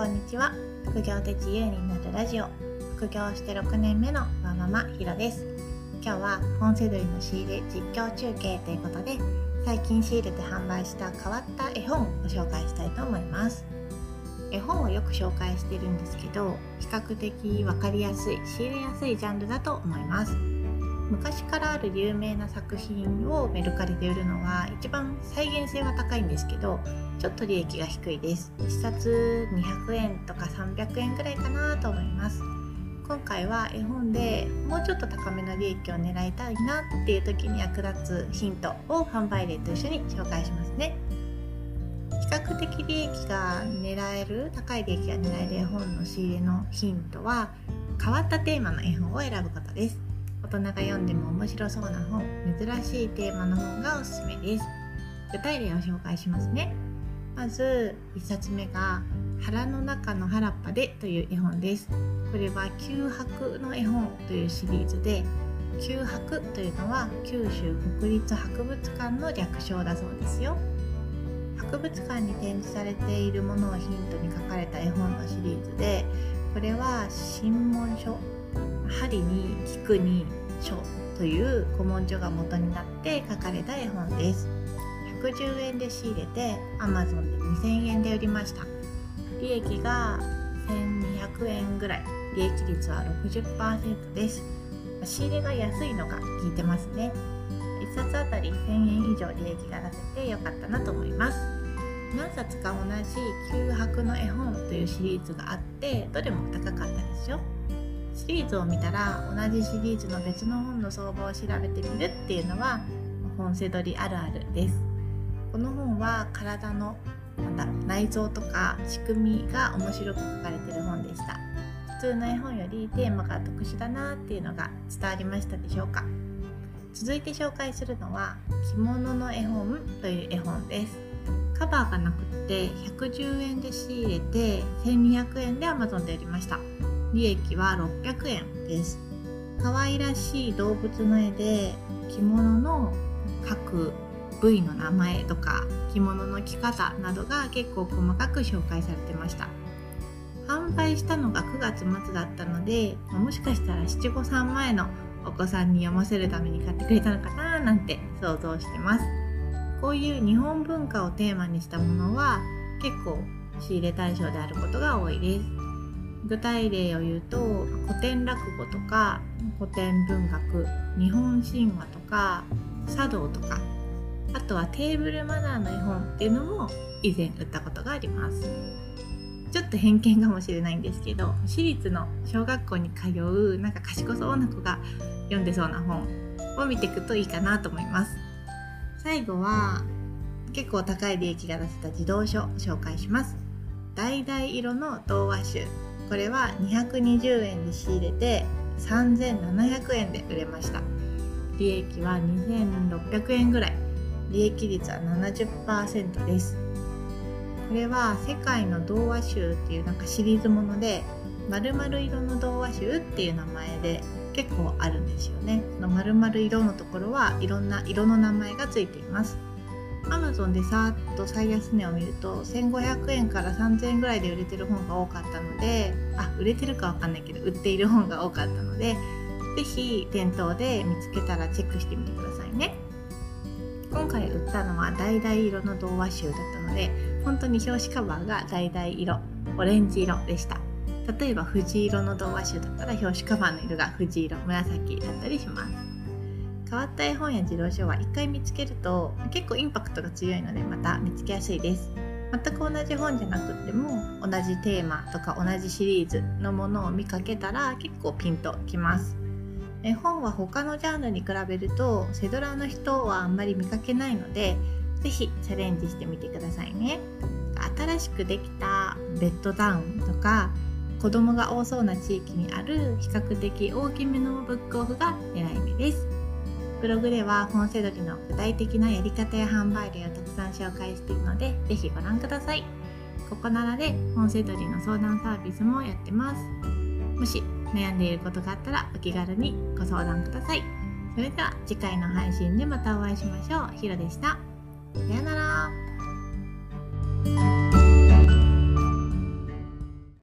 こんにちは。副業で自由になるラジオ。副業して6年目のわママひろです。今日はポンセドリの仕入れ実況中継ということで最近仕入れて販売した変わった絵本をご紹介したいと思います。絵本をよく紹介してるんですけど比較的分かりやすい仕入れやすいジャンルだと思います。昔からある有名な作品をメルカリで売るのは一番再現性は高いんですけどちょっと利益が低いです。1冊200円とか300円ぐらいかなと思います。今回は絵本でもうちょっと高めの利益を狙いたいなっていう時に役立つヒントを販売例と一緒に紹介しますね。比較的利益が狙える高い利益が狙える絵本の仕入れのヒントは変わったテーマの絵本を選ぶことです。大人が読んでも面白そうな本珍しいテーマの本がおすすめです。具体例を紹介しますね。まず1冊目が腹の中の原っぱでという絵本です。これは九博の絵本というシリーズで九博というのは九州国立博物館の略称だそうですよ。博物館に展示されているものをヒントに書かれた絵本のシリーズでこれは新聞書針に菊に書という古文書が元になって書かれた絵本です。110円で仕入れて Amazon で2000円で売りました。利益が1200円ぐらい。利益率は60%です。仕入れが安いのが効いてますね。1冊あたり1000円以上利益が出せてよかったなと思います。何冊か同じ「九博の絵本」というシリーズがあってどれも高かったですよ。シリーズを見たら同じシリーズの別の本の相場を調べてみるっていうのは本せどりあるあるです。この本は体のなんだ内臓とか仕組みが面白く書かれてる本でした。普通の絵本よりテーマが特殊だなっていうのが伝わりましたでしょうか。続いて紹介するのは着物の絵本という絵本です。カバーがなくって110円で仕入れて1200円で Amazon で売りました。利益は600円です。可愛らしい動物の絵で着物の各部位の名前とか着物の着方などが結構細かく紹介されてました。販売したのが9月末だったのでもしかしたら七五三前のお子さんに読ませるために買ってくれたのかななんて想像してます。こういう日本文化をテーマにしたものは結構仕入れ対象であることが多いです。具体例を言うと古典落語とか古典文学日本神話とか茶道とかあとはテーブルマナーの絵本っていうのも以前売ったことがあります。ちょっと偏見かもしれないんですけど私立の小学校に通うなんか賢そうな子が読んでそうな本を見ていくといいかなと思います。最後は結構高い利益が出せた児童書紹介します。橙色の童話集。これは220円で仕入れて3700円で売れました。利益は2600円ぐらい。利益率は70%です。これは世界の童話集っていうなんかシリーズもので〇〇色の童話集っていう名前で結構あるんですよね。その〇〇色のところはいろんな色の名前がついています。Amazon でさーっと最安値を見ると1500円から3000円ぐらいで売れてる本が多かったのであ売れてるかわかんないけど売っている本が多かったので是非店頭で見つけたらチェックしてみてくださいね。今回売ったのは橙色の童話集だったので本当に表紙カバーが橙色オレンジ色でした。例えば藤色の童話集だったら表紙カバーの色が藤色紫だったりします。変わった絵本や児童書は一回見つけると結構インパクトが強いのでまた見つけやすいです。全く同じ本じゃなくっても同じテーマとか同じシリーズのものを見かけたら結構ピンときます。絵本は他のジャンルに比べるとセドラの人はあんまり見かけないので是非チャレンジしてみてくださいね。新しくできたベッドタウンとか子供が多そうな地域にある比較的大きめのブックオフが狙い目です。ブログでは本セドリの具体的なやり方や販売例をたくさん紹介しているので是非ご覧ください。ここならで本セドリの相談サービスもやってます。もし悩んでいることがあったらお気軽にご相談ください。それでは次回の配信でまたお会いしましょう。ひろでした。さようなら。